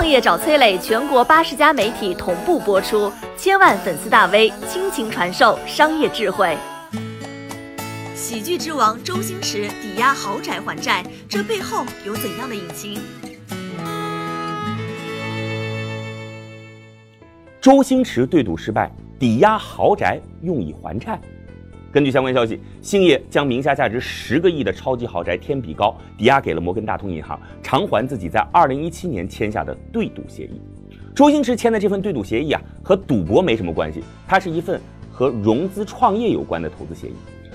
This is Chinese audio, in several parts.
创业找崔磊，全国八十家媒体同步播出，千万粉丝大 V 倾情传授商业智慧。喜剧之王周星驰抵押豪宅还债，这背后有怎样的隐情？周星驰对赌失败，抵押豪宅用以还债。根据相关消息，星爷将名下价值十个亿的超级豪宅天比高抵押给了摩根大通银行，偿还自己在二零一七年签下的对赌协议。周星驰签的这份对赌协议啊，和赌博没什么关系，它是一份和融资创业有关的投资协议。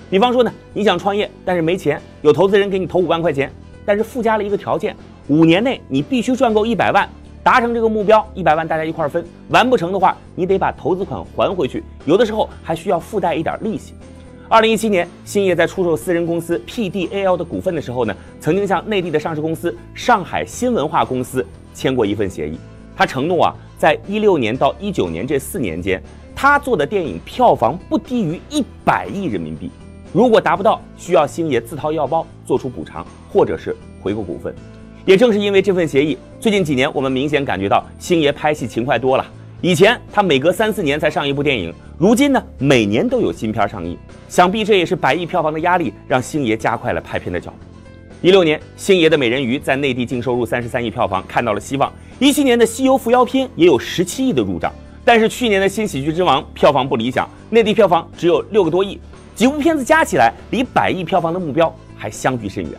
比方说呢，你想创业，但是没钱，有投资人给你投五万块钱，但是附加了一个条件，五年内你必须赚够一百万，达成这个目标，一百万大家一块分，完不成的话，你得把投资款还回去，有的时候还需要附带一点利息。二零一七年，星爷在出售私人公司 PDAL 的股份的时候呢，曾经向内地的上市公司上海新文化公司签过一份协议。他承诺啊，在一六年到一九年这四年间，他做的电影票房不低于一百亿人民币。如果达不到，需要星爷自掏腰包做出补偿，或者是回购股份。也正是因为这份协议，最近几年我们明显感觉到星爷拍戏勤快多了。以前他每隔三四年才上一部电影，如今呢每年都有新片上映。想必这也是百亿票房的压力，让星爷加快了拍片的脚步。一六年，星爷的《美人鱼》在内地净收入三十三亿票房，看到了希望。一七年的《西游伏妖篇》也有十七亿的入账，但是去年的新喜剧之王票房不理想，内地票房只有六个多亿，几部片子加起来离百亿票房的目标还相距甚远。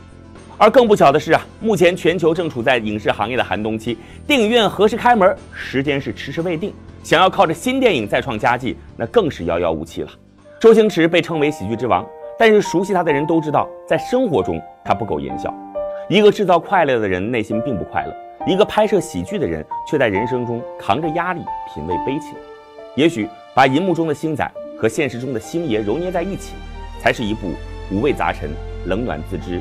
而更不巧的是啊，目前全球正处在影视行业的寒冬期，电影院何时开门，时间是迟迟未定。想要靠着新电影再创佳绩，那更是遥遥无期了。周星驰被称为喜剧之王，但是熟悉他的人都知道，在生活中他不苟言笑。一个制造快乐的人内心并不快乐，一个拍摄喜剧的人却在人生中扛着压力品味悲情。也许把银幕中的星仔和现实中的星爷揉捏在一起，才是一部五味杂陈、冷暖自知。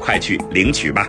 快去领取吧！